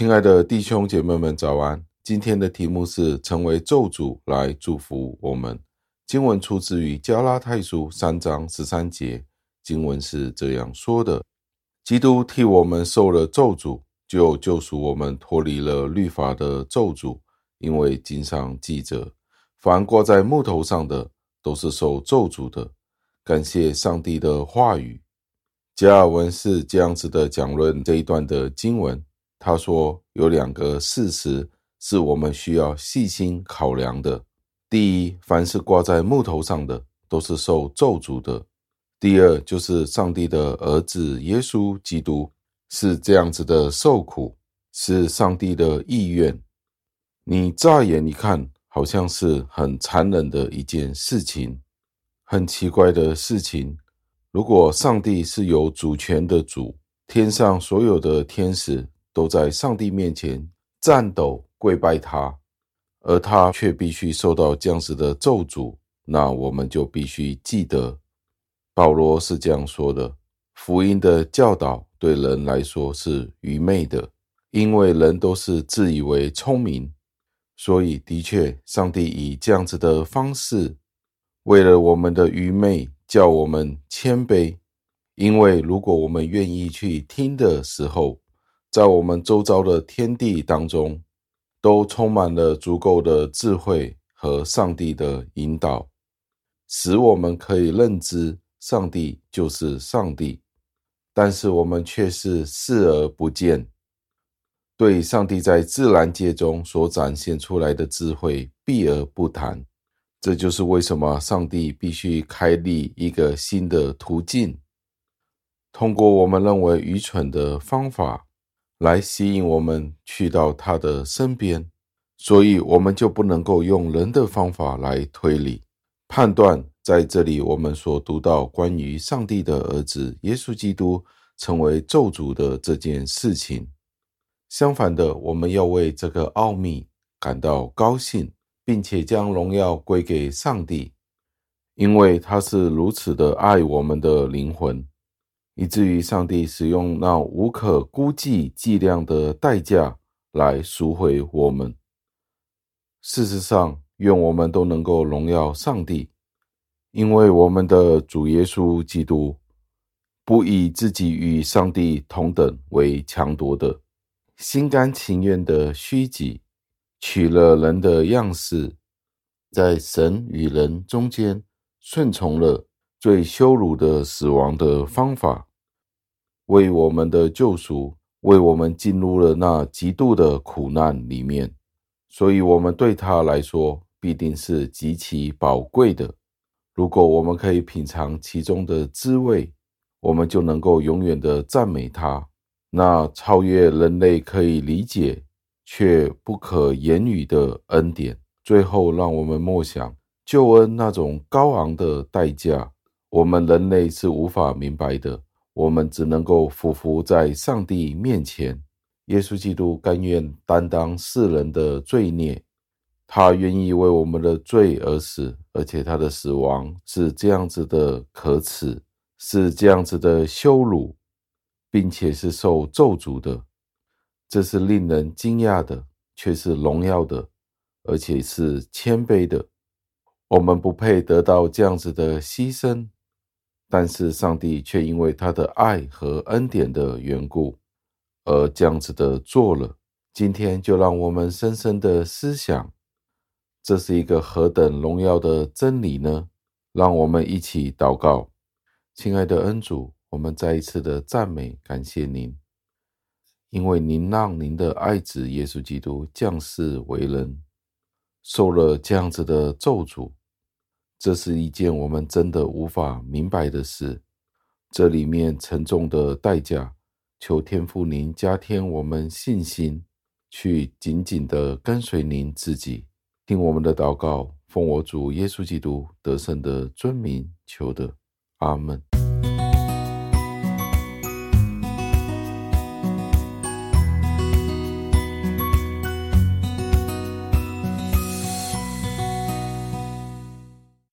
亲爱的弟兄姐妹们，早安！今天的题目是成为咒诅来祝福我们。经文出自于加拉太书三章十三节，经文是这样说的：基督替我们受了咒诅，就救赎我们脱离了律法的咒诅，因为经上记着，凡挂在木头上的，都是受咒诅的。感谢上帝的话语。加尔文是这样子的讲论这一段的经文。他说：“有两个事实是我们需要细心考量的。第一，凡是挂在木头上的，都是受咒诅的；第二，就是上帝的儿子耶稣基督是这样子的受苦，是上帝的意愿。你乍眼一看，好像是很残忍的一件事情，很奇怪的事情。如果上帝是有主权的主，天上所有的天使。”都在上帝面前颤抖跪拜他，而他却必须受到这样子的咒诅，那我们就必须记得，保罗是这样说的：福音的教导对人来说是愚昧的，因为人都是自以为聪明，所以的确，上帝以这样子的方式，为了我们的愚昧，叫我们谦卑，因为如果我们愿意去听的时候，在我们周遭的天地当中，都充满了足够的智慧和上帝的引导，使我们可以认知上帝就是上帝。但是我们却是视而不见，对上帝在自然界中所展现出来的智慧避而不谈。这就是为什么上帝必须开立一个新的途径，通过我们认为愚蠢的方法。来吸引我们去到他的身边，所以我们就不能够用人的方法来推理、判断。在这里，我们所读到关于上帝的儿子耶稣基督成为咒诅的这件事情。相反的，我们要为这个奥秘感到高兴，并且将荣耀归给上帝，因为他是如此的爱我们的灵魂。以至于上帝使用那无可估计计量的代价来赎回我们。事实上，愿我们都能够荣耀上帝，因为我们的主耶稣基督不以自己与上帝同等为强夺的，心甘情愿的虚己，取了人的样式，在神与人中间顺从了最羞辱的死亡的方法。为我们的救赎，为我们进入了那极度的苦难里面，所以，我们对他来说必定是极其宝贵的。如果我们可以品尝其中的滋味，我们就能够永远的赞美他。那超越人类可以理解却不可言语的恩典。最后，让我们默想救恩那种高昂的代价，我们人类是无法明白的。我们只能够俯伏在上帝面前。耶稣基督甘愿担当世人的罪孽，他愿意为我们的罪而死，而且他的死亡是这样子的可耻，是这样子的羞辱，并且是受咒诅的。这是令人惊讶的，却是荣耀的，而且是谦卑的。我们不配得到这样子的牺牲。但是上帝却因为他的爱和恩典的缘故，而这样子的做了。今天就让我们深深的思想，这是一个何等荣耀的真理呢？让我们一起祷告，亲爱的恩主，我们再一次的赞美感谢您，因为您让您的爱子耶稣基督降世为人，受了这样子的咒诅。这是一件我们真的无法明白的事，这里面沉重的代价，求天父您加添我们信心，去紧紧的跟随您自己，听我们的祷告，奉我主耶稣基督得胜的尊名求的，阿门。